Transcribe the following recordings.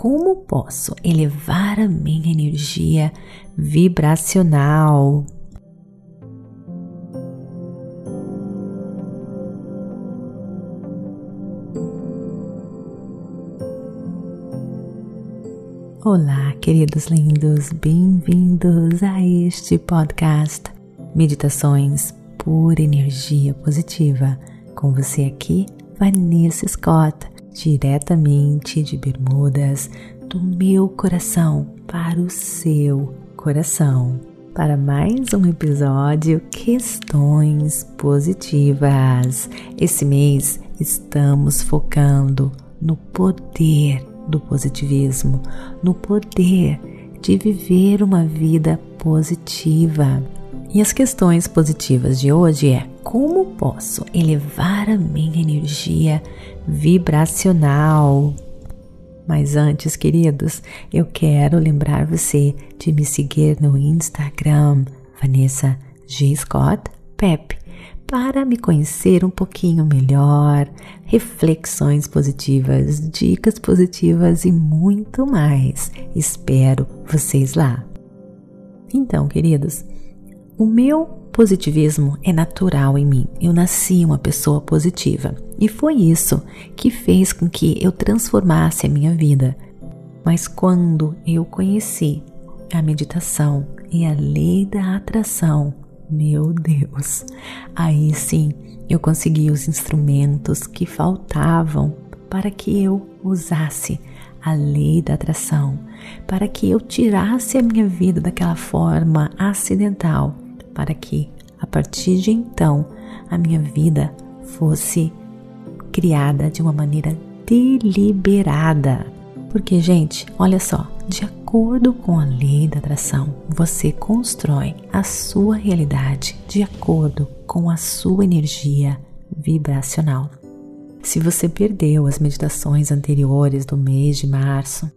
como posso elevar a minha energia vibracional. Olá, queridos lindos, bem-vindos a este podcast Meditações por Energia Positiva. Com você aqui, Vanessa Scott, diretamente de Bermudas, do meu coração para o seu coração. Para mais um episódio Questões Positivas. Esse mês estamos focando no poder do positivismo, no poder de viver uma vida positiva. E as questões positivas de hoje é: como posso elevar a minha energia vibracional? Mas antes, queridos, eu quero lembrar você de me seguir no Instagram, Vanessa G. Scott Pep para me conhecer um pouquinho melhor, reflexões positivas, dicas positivas e muito mais. Espero vocês lá. Então, queridos, o meu positivismo é natural em mim. Eu nasci uma pessoa positiva e foi isso que fez com que eu transformasse a minha vida. Mas quando eu conheci a meditação e a lei da atração, meu Deus, aí sim eu consegui os instrumentos que faltavam para que eu usasse a lei da atração, para que eu tirasse a minha vida daquela forma acidental, para que a partir de então a minha vida fosse criada de uma maneira deliberada. Porque, gente, olha só, de acordo com a lei da atração, você constrói a sua realidade de acordo com a sua energia vibracional. Se você perdeu as meditações anteriores do mês de março,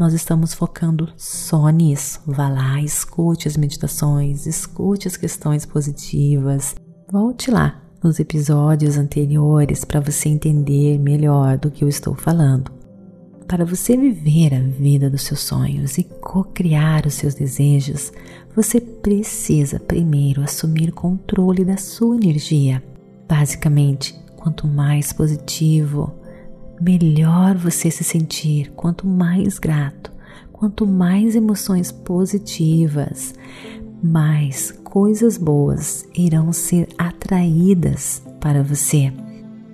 nós estamos focando só nisso. Vá lá, escute as meditações, escute as questões positivas. Volte lá nos episódios anteriores para você entender melhor do que eu estou falando. Para você viver a vida dos seus sonhos e co-criar os seus desejos, você precisa primeiro assumir controle da sua energia. Basicamente, quanto mais positivo, melhor você se sentir, quanto mais grato, quanto mais emoções positivas, mais coisas boas irão ser atraídas para você.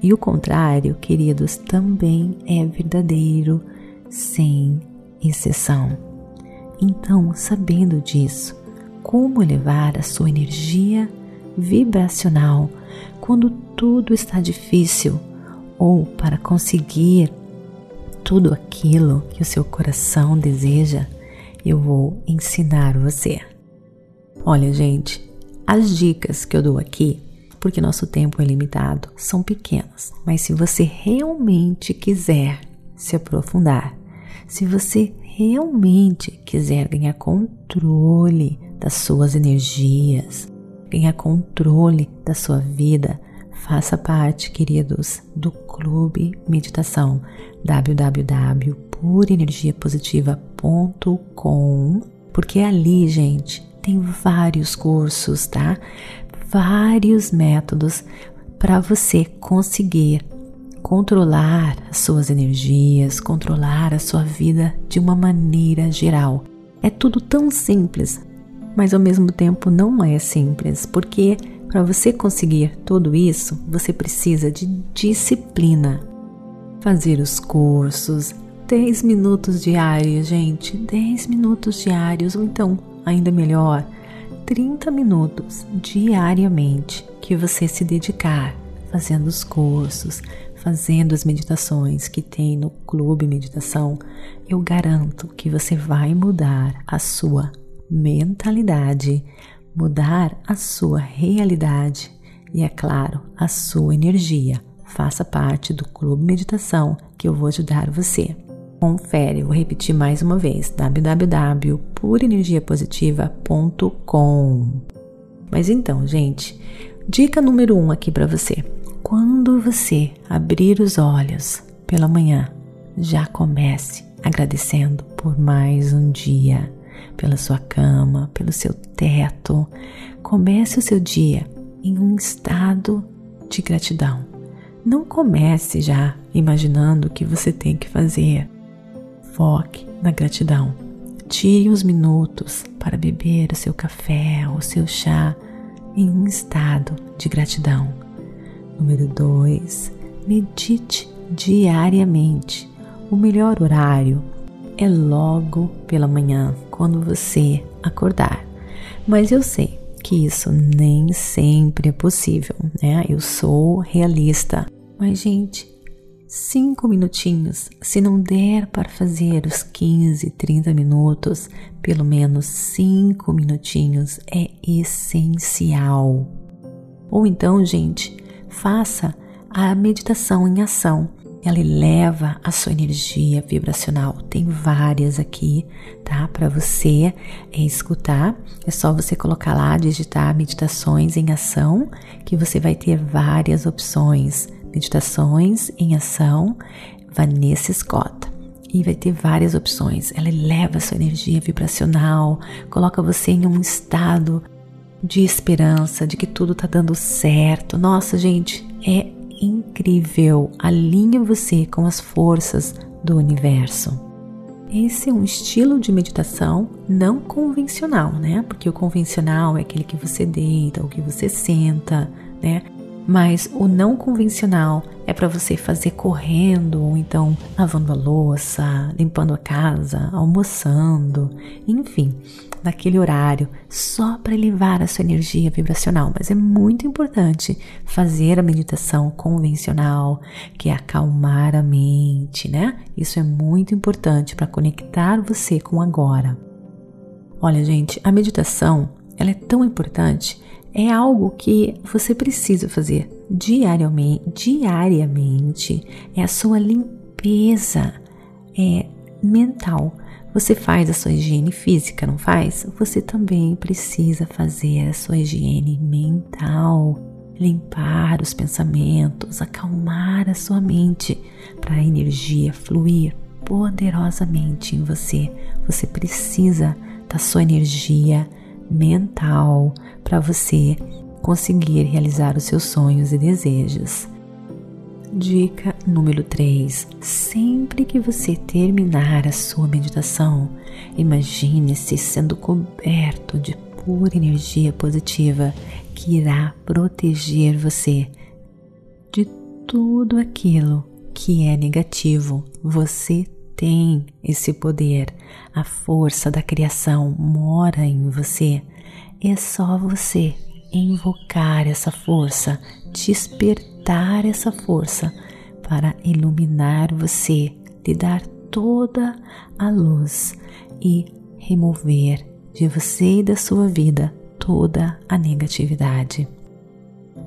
E o contrário, queridos, também é verdadeiro, sem exceção. Então, sabendo disso, como elevar a sua energia vibracional quando tudo está difícil ou para conseguir tudo aquilo que o seu coração deseja, eu vou ensinar você. Olha, gente, as dicas que eu dou aqui porque nosso tempo é limitado, são pequenas. Mas se você realmente quiser se aprofundar, se você realmente quiser ganhar controle das suas energias, ganhar controle da sua vida, faça parte, queridos, do Clube Meditação www.purenergiapositiva.com, porque ali, gente, tem vários cursos, tá? vários métodos para você conseguir controlar as suas energias, controlar a sua vida de uma maneira geral. É tudo tão simples, mas ao mesmo tempo não é simples, porque para você conseguir tudo isso, você precisa de disciplina. Fazer os cursos, 10 minutos diários, gente, 10 minutos diários, ou então, ainda melhor, 30 minutos diariamente que você se dedicar fazendo os cursos, fazendo as meditações que tem no Clube Meditação, eu garanto que você vai mudar a sua mentalidade, mudar a sua realidade e, é claro, a sua energia. Faça parte do Clube Meditação que eu vou ajudar você. Confere, vou repetir mais uma vez: www.purenergiapositiva.com. Mas então, gente, dica número um aqui para você. Quando você abrir os olhos pela manhã, já comece agradecendo por mais um dia, pela sua cama, pelo seu teto. Comece o seu dia em um estado de gratidão. Não comece já imaginando o que você tem que fazer. Foque na gratidão. Tire uns minutos para beber o seu café ou o seu chá em um estado de gratidão. Número 2. Medite diariamente. O melhor horário é logo pela manhã, quando você acordar. Mas eu sei que isso nem sempre é possível, né? Eu sou realista. Mas, gente, cinco minutinhos, se não der para fazer os 15, 30 minutos, pelo menos cinco minutinhos é essencial. Ou então, gente, faça a meditação em ação ela eleva a sua energia vibracional. Tem várias aqui, tá? Para você é, escutar. É só você colocar lá, digitar meditações em ação, que você vai ter várias opções. Meditações em ação, Vanessa Scott. E vai ter várias opções. Ela eleva sua energia vibracional, coloca você em um estado de esperança, de que tudo tá dando certo. Nossa, gente, é incrível, alinha você com as forças do universo. Esse é um estilo de meditação não convencional, né? Porque o convencional é aquele que você deita ou que você senta, né? Mas o não convencional é para você fazer correndo ou então lavando a louça, limpando a casa, almoçando, enfim, naquele horário, só para elevar a sua energia vibracional. Mas é muito importante fazer a meditação convencional, que é acalmar a mente, né? Isso é muito importante para conectar você com agora. Olha, gente, a meditação, ela é tão importante é algo que você precisa fazer diariamente, diariamente. É a sua limpeza é mental. Você faz a sua higiene física, não faz? Você também precisa fazer a sua higiene mental, limpar os pensamentos, acalmar a sua mente para a energia fluir poderosamente em você. Você precisa da sua energia mental para você conseguir realizar os seus sonhos e desejos. Dica número 3: sempre que você terminar a sua meditação, imagine-se sendo coberto de pura energia positiva que irá proteger você de tudo aquilo que é negativo. Você tem esse poder, a força da criação mora em você. É só você invocar essa força, despertar essa força para iluminar você, lhe dar toda a luz e remover de você e da sua vida toda a negatividade.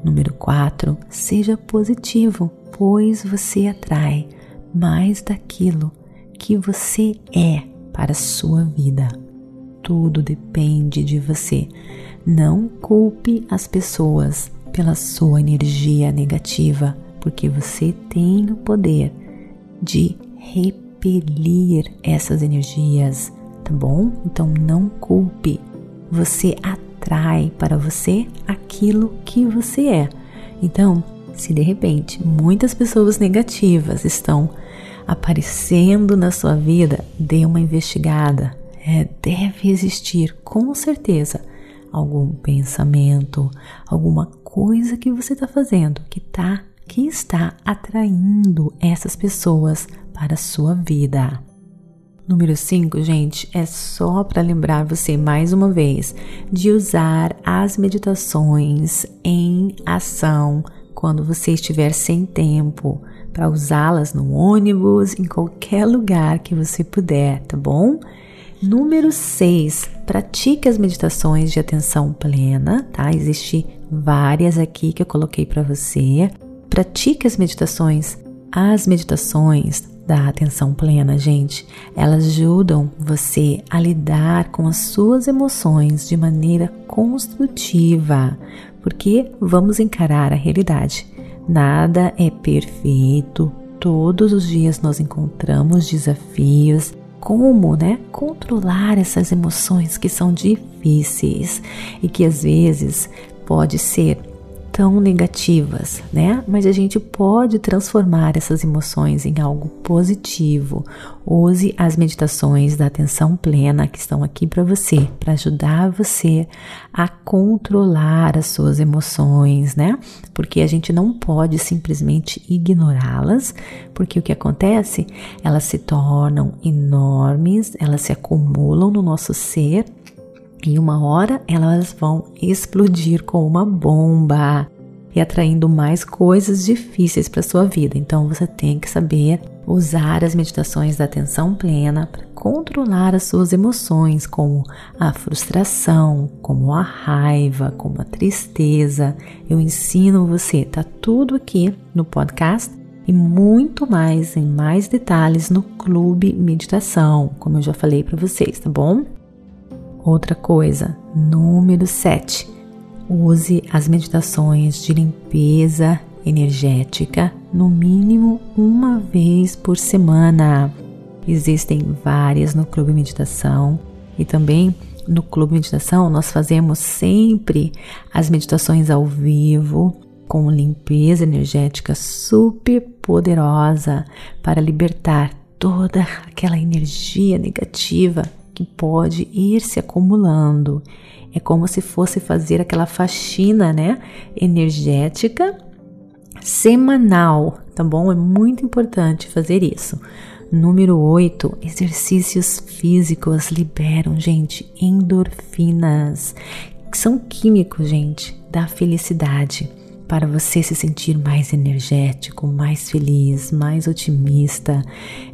Número 4. Seja positivo, pois você atrai mais daquilo que você é para a sua vida. Tudo depende de você. Não culpe as pessoas pela sua energia negativa, porque você tem o poder de repelir essas energias, tá bom? Então não culpe. Você atrai para você aquilo que você é. Então, se de repente muitas pessoas negativas estão aparecendo na sua vida, dê uma investigada. É, deve existir, com certeza, algum pensamento, alguma coisa que você está fazendo que tá, que está atraindo essas pessoas para a sua vida. Número 5, gente, é só para lembrar você mais uma vez de usar as meditações em ação quando você estiver sem tempo, para usá-las no ônibus, em qualquer lugar que você puder, tá bom? Número 6, pratique as meditações de atenção plena, tá? Existem várias aqui que eu coloquei para você. Pratique as meditações. As meditações da atenção plena, gente, elas ajudam você a lidar com as suas emoções de maneira construtiva, porque vamos encarar a realidade. Nada é perfeito, todos os dias nós encontramos desafios, como, né, controlar essas emoções que são difíceis e que às vezes pode ser tão negativas, né? Mas a gente pode transformar essas emoções em algo positivo. Use as meditações da atenção plena que estão aqui para você, para ajudar você a controlar as suas emoções, né? Porque a gente não pode simplesmente ignorá-las, porque o que acontece? Elas se tornam enormes, elas se acumulam no nosso ser e uma hora elas vão explodir com uma bomba e atraindo mais coisas difíceis para sua vida. Então você tem que saber usar as meditações da atenção plena para controlar as suas emoções, como a frustração, como a raiva, como a tristeza. Eu ensino você, tá tudo aqui no podcast e muito mais em mais detalhes no Clube Meditação, como eu já falei para vocês, tá bom? Outra coisa, número 7. Use as meditações de limpeza energética no mínimo uma vez por semana. Existem várias no Clube Meditação e também no Clube Meditação nós fazemos sempre as meditações ao vivo com limpeza energética super poderosa para libertar toda aquela energia negativa que pode ir se acumulando. É como se fosse fazer aquela faxina, né, energética semanal, tá bom? É muito importante fazer isso. Número 8, exercícios físicos liberam, gente, endorfinas, que são químicos, gente, da felicidade para você se sentir mais energético, mais feliz, mais otimista.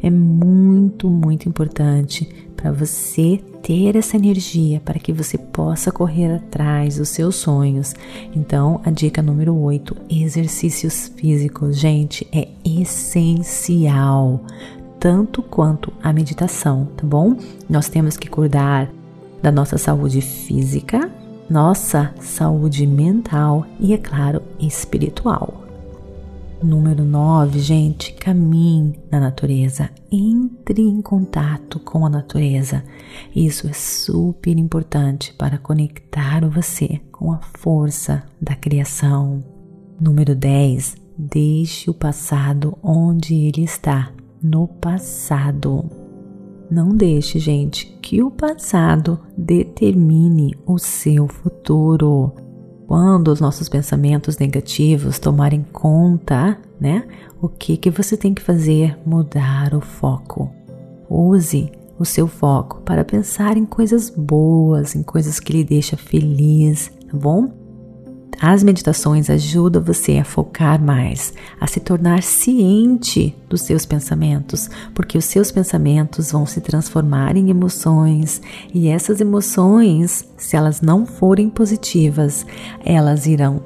É muito, muito importante para você ter essa energia para que você possa correr atrás dos seus sonhos. Então, a dica número 8, exercícios físicos, gente, é essencial, tanto quanto a meditação, tá bom? Nós temos que cuidar da nossa saúde física, nossa saúde mental e, é claro, espiritual. Número 9, gente, caminhe na natureza, entre em contato com a natureza. Isso é super importante para conectar você com a força da criação. Número 10, deixe o passado onde ele está, no passado. Não deixe, gente, que o passado determine o seu futuro. Quando os nossos pensamentos negativos tomarem conta, né? O que que você tem que fazer? Mudar o foco. Use o seu foco para pensar em coisas boas, em coisas que lhe deixam feliz, tá bom? As meditações ajudam você a focar mais, a se tornar ciente dos seus pensamentos, porque os seus pensamentos vão se transformar em emoções e essas emoções, se elas não forem positivas, elas irão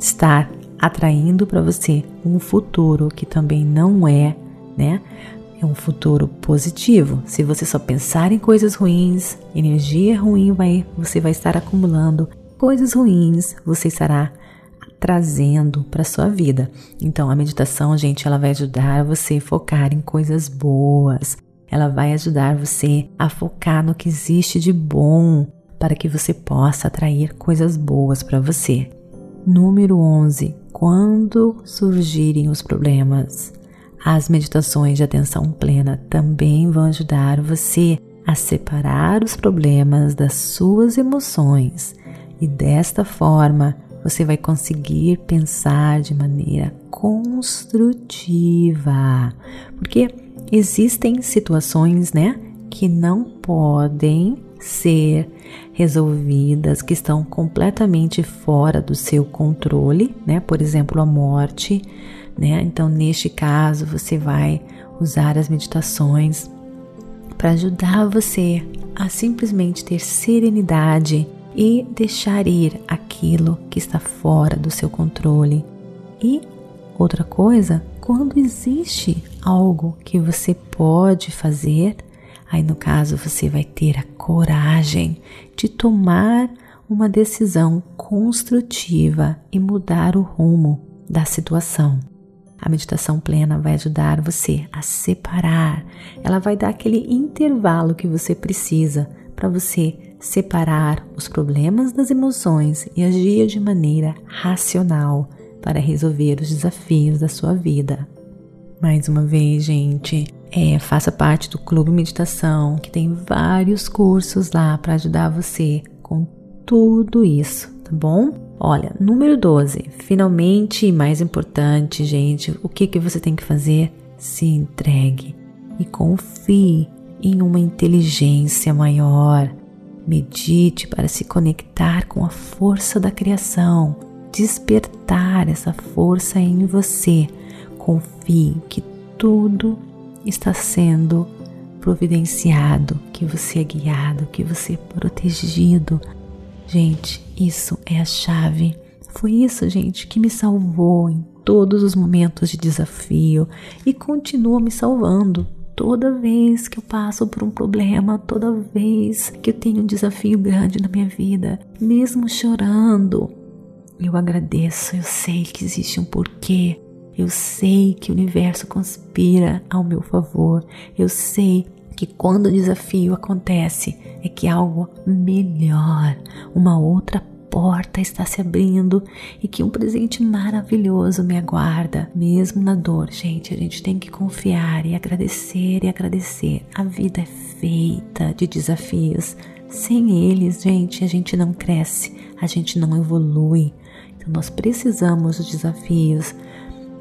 estar atraindo para você um futuro que também não é, né? É um futuro positivo. Se você só pensar em coisas ruins, energia ruim vai, você vai estar acumulando coisas ruins você estará trazendo para sua vida. Então a meditação, gente, ela vai ajudar você a focar em coisas boas. Ela vai ajudar você a focar no que existe de bom para que você possa atrair coisas boas para você. Número 11. Quando surgirem os problemas, as meditações de atenção plena também vão ajudar você a separar os problemas das suas emoções e desta forma você vai conseguir pensar de maneira construtiva, porque existem situações, né, que não podem ser resolvidas, que estão completamente fora do seu controle, né? Por exemplo, a morte, né? Então, neste caso, você vai usar as meditações para ajudar você a simplesmente ter serenidade e deixar ir aquilo que está fora do seu controle. E outra coisa, quando existe algo que você pode fazer, aí no caso você vai ter a coragem de tomar uma decisão construtiva e mudar o rumo da situação. A meditação plena vai ajudar você a separar. Ela vai dar aquele intervalo que você precisa para você separar os problemas das emoções e agir de maneira racional para resolver os desafios da sua vida. Mais uma vez, gente, é, faça parte do Clube Meditação, que tem vários cursos lá para ajudar você com tudo isso, tá bom? Olha, número 12, finalmente e mais importante, gente, o que, que você tem que fazer? Se entregue e confie em uma inteligência maior. Medite para se conectar com a força da criação, despertar essa força em você. Confie que tudo está sendo providenciado, que você é guiado, que você é protegido Gente, isso é a chave. Foi isso, gente, que me salvou em todos os momentos de desafio e continua me salvando. Toda vez que eu passo por um problema, toda vez que eu tenho um desafio grande na minha vida, mesmo chorando, eu agradeço, eu sei que existe um porquê, eu sei que o universo conspira ao meu favor, eu sei que quando o desafio acontece é que algo melhor, uma outra porta está se abrindo e que um presente maravilhoso me aguarda, mesmo na dor. Gente, a gente tem que confiar e agradecer e agradecer. A vida é feita de desafios. Sem eles, gente, a gente não cresce, a gente não evolui. Então nós precisamos dos desafios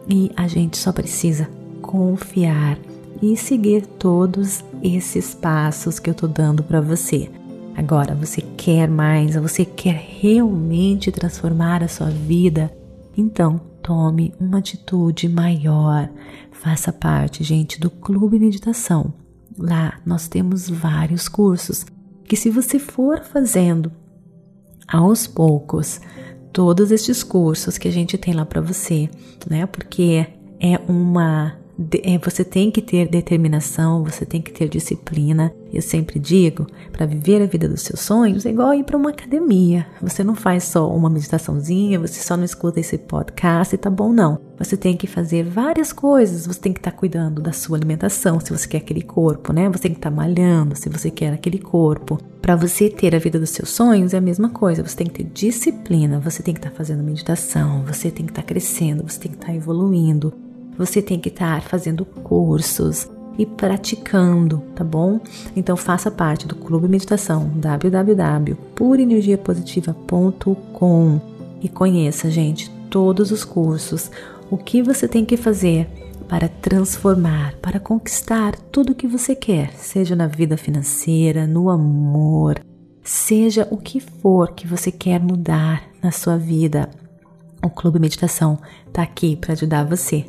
e a gente só precisa confiar e seguir todos esses passos que eu tô dando para você. Agora, você quer mais, você quer realmente transformar a sua vida? Então, tome uma atitude maior. Faça parte, gente, do Clube Meditação. Lá nós temos vários cursos que, se você for fazendo aos poucos, todos estes cursos que a gente tem lá para você, né? Porque é uma você tem que ter determinação, você tem que ter disciplina. Eu sempre digo, para viver a vida dos seus sonhos é igual ir para uma academia. Você não faz só uma meditaçãozinha, você só não escuta esse podcast e tá bom não. Você tem que fazer várias coisas. Você tem que estar tá cuidando da sua alimentação, se você quer aquele corpo, né? Você tem que estar tá malhando, se você quer aquele corpo. Para você ter a vida dos seus sonhos é a mesma coisa. Você tem que ter disciplina, você tem que estar tá fazendo meditação, você tem que estar tá crescendo, você tem que estar tá evoluindo você tem que estar fazendo cursos e praticando, tá bom? Então faça parte do Clube Meditação www.purenergiapositiva.com e conheça, gente, todos os cursos, o que você tem que fazer para transformar, para conquistar tudo o que você quer, seja na vida financeira, no amor, seja o que for que você quer mudar na sua vida. O Clube Meditação está aqui para ajudar você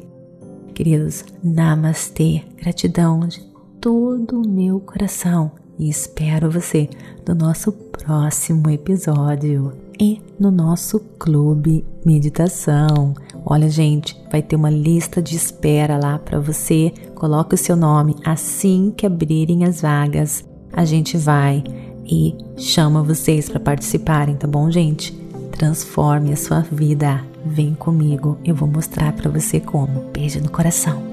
queridos, namastê, gratidão de todo o meu coração e espero você no nosso próximo episódio e no nosso clube meditação. Olha, gente, vai ter uma lista de espera lá para você. Coloque o seu nome assim que abrirem as vagas. A gente vai e chama vocês para participarem, tá bom, gente? Transforme a sua vida. Vem comigo, eu vou mostrar para você como. Beijo no coração.